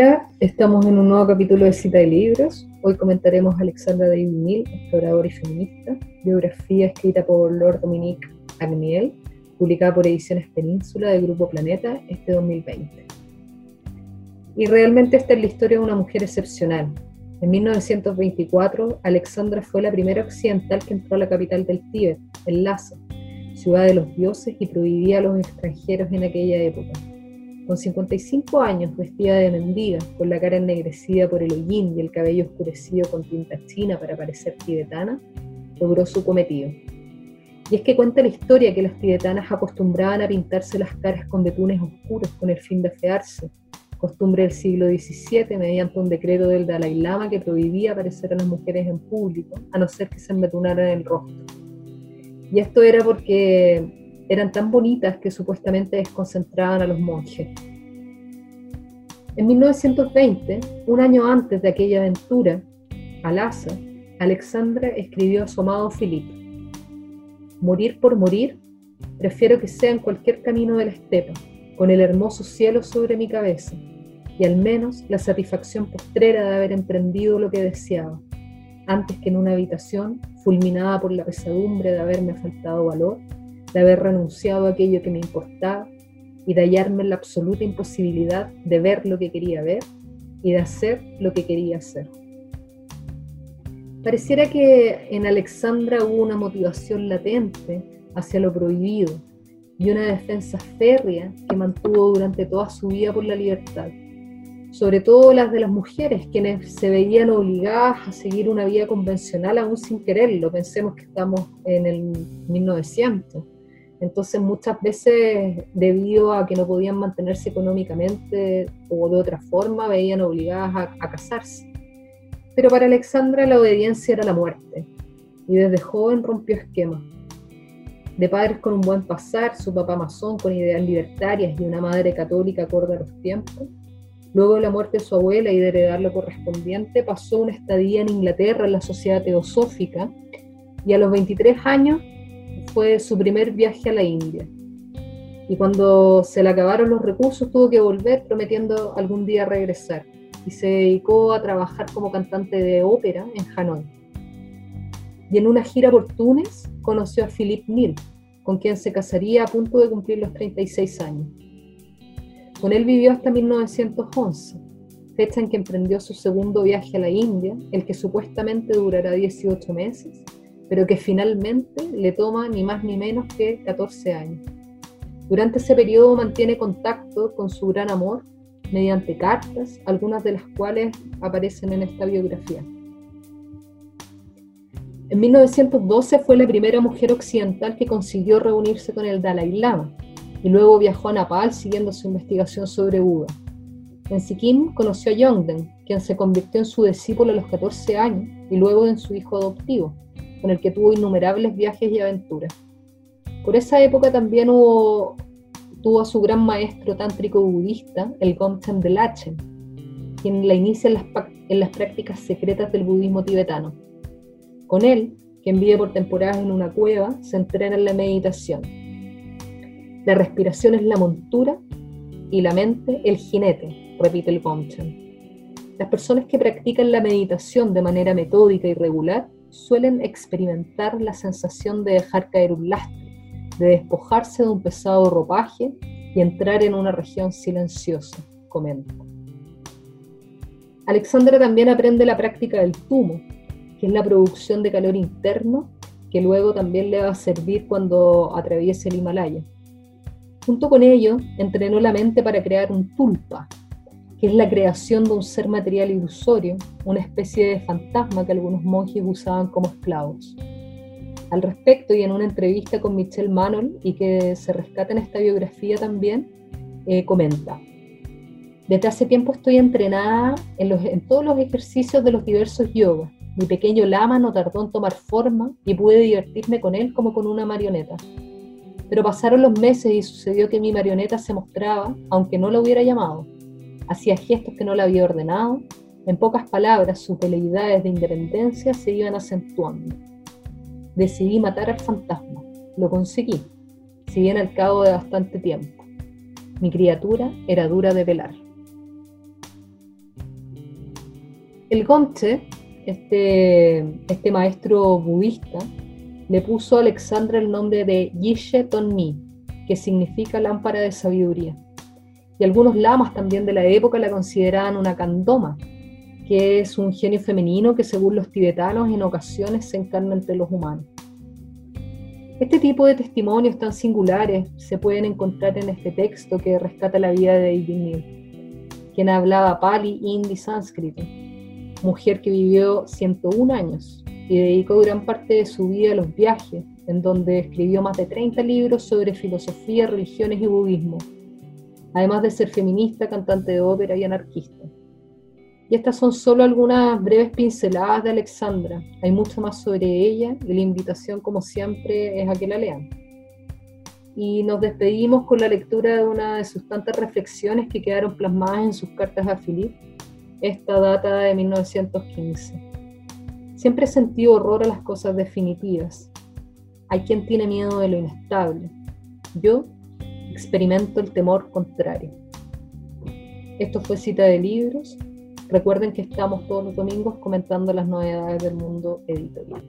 Hola, estamos en un nuevo capítulo de Cita de Libros. Hoy comentaremos Alexandra David Mill, exploradora y feminista, biografía escrita por Lord Dominique Agniel, publicada por Ediciones Península del Grupo Planeta este 2020. Y realmente esta es la historia de una mujer excepcional. En 1924, Alexandra fue la primera occidental que entró a la capital del Tíbet, el Lhasa, ciudad de los dioses y prohibía a los extranjeros en aquella época. Con 55 años, vestida de mendiga, con la cara ennegrecida por el hollín y el cabello oscurecido con tinta china para parecer tibetana, logró su cometido. Y es que cuenta la historia que las tibetanas acostumbraban a pintarse las caras con betunes oscuros con el fin de afearse, costumbre del siglo XVII mediante un decreto del Dalai Lama que prohibía aparecer a las mujeres en público, a no ser que se embetunaran el rostro. Y esto era porque eran tan bonitas que supuestamente desconcentraban a los monjes. En 1920, un año antes de aquella aventura, al asa, Alexandra escribió a su amado Filipe, Morir por morir, prefiero que sea en cualquier camino de la estepa, con el hermoso cielo sobre mi cabeza, y al menos la satisfacción postrera de haber emprendido lo que deseaba, antes que en una habitación fulminada por la pesadumbre de haberme faltado valor de haber renunciado a aquello que me importaba y de hallarme en la absoluta imposibilidad de ver lo que quería ver y de hacer lo que quería hacer. Pareciera que en Alexandra hubo una motivación latente hacia lo prohibido y una defensa férrea que mantuvo durante toda su vida por la libertad, sobre todo las de las mujeres, quienes se veían obligadas a seguir una vida convencional aún sin quererlo. Pensemos que estamos en el 1900 entonces muchas veces debido a que no podían mantenerse económicamente o de otra forma, veían obligadas a, casarse. Pero para Alexandra la obediencia era la muerte y desde joven rompió esquemas. De padres con un buen pasar, su papá masón con ideas libertarias y una madre católica acorde a los tiempos, Luego de la muerte de su abuela y de heredar lo correspondiente, pasó una estadía en Inglaterra en la sociedad teosófica y a los 23 años fue su primer viaje a la India. Y cuando se le acabaron los recursos tuvo que volver prometiendo algún día regresar. Y se dedicó a trabajar como cantante de ópera en Hanoi. Y en una gira por Túnez conoció a Philippe Nil, con quien se casaría a punto de cumplir los 36 años. Con él vivió hasta 1911, fecha en que emprendió su segundo viaje a la India, el que supuestamente durará 18 meses, pero que finalmente le toma ni más ni menos que 14 años. Durante ese periodo mantiene contacto con su gran amor mediante cartas, algunas de las cuales aparecen en esta biografía. En 1912 fue la primera mujer occidental que consiguió reunirse con el Dalai Lama y luego viajó a Nepal siguiendo su investigación sobre Buda. En Sikkim conoció a Yongden, quien se convirtió en su discípulo a los 14 años y luego en su hijo adoptivo con el que tuvo innumerables viajes y aventuras. Por esa época también hubo, tuvo a su gran maestro tántrico budista, el Gomchen de Lachen, quien la inicia en las, prácticas secretas del budismo tibetano. Con él, quien vive por temporadas en una cueva, se entrena en la meditación. La respiración es la montura y la mente el jinete, repite el Gomchen. Las personas que practican la meditación de manera metódica y regular suelen experimentar la sensación de dejar caer un lastre, de despojarse de un pesado ropaje y entrar en una región silenciosa, comenta. Alexandra también aprende la práctica del tumo, que es la producción de calor interno que luego también le va a servir cuando atraviese el Himalaya. Junto con ello, entrenó la mente para crear un tulpa, que es la creación de un ser material ilusorio, una especie de fantasma que algunos monjes usaban como esclavos. Al respecto, y en una entrevista con Michelle Manon, y que se rescata en esta biografía también, eh, comenta, desde hace tiempo estoy entrenada en, en todos los ejercicios de los diversos yogas. Mi pequeño lama no tardó en tomar forma y pude divertirme con él como con una marioneta. Pero pasaron los meses y sucedió que mi marioneta se mostraba, aunque no la hubiera llamado hacía gestos que no le había ordenado. En pocas palabras, sus veleidades de independencia se iban acentuando. Decidí matar al fantasma. Lo conseguí, si bien al cabo de bastante tiempo. Mi criatura era dura de velar. El Gonche, este, este maestro budista, le puso a Alexandra el nombre de Yishe Tonmi, que significa lámpara de sabiduría. Y algunos lamas también de la época la consideraban una kandoma, que es un genio femenino que según los tibetanos en ocasiones se encarna entre los humanos. Este tipo de testimonios tan singulares se pueden encontrar en este texto que rescata la vida de David quien hablaba pali, hindi, sánscrito, mujer que vivió 101 años y dedicó gran parte de su vida a los viajes, en donde escribió más de 30 libros sobre filosofía, religiones y budismo, además de ser feminista, cantante de ópera y anarquista. Y estas son solo algunas breves pinceladas de Alexandra. Hay mucho más sobre ella y la invitación, como siempre, es a que la lean. Y nos despedimos con la lectura de una de sus tantas reflexiones que quedaron plasmadas en sus cartas a Philip, esta data de 1915. Siempre he sentido horror a las cosas definitivas. Hay quien tiene miedo de lo inestable. Yo experimento el temor contrario. Esto fue cita de libros. Recuerden que estamos todos los domingos comentando las novedades del mundo editorial.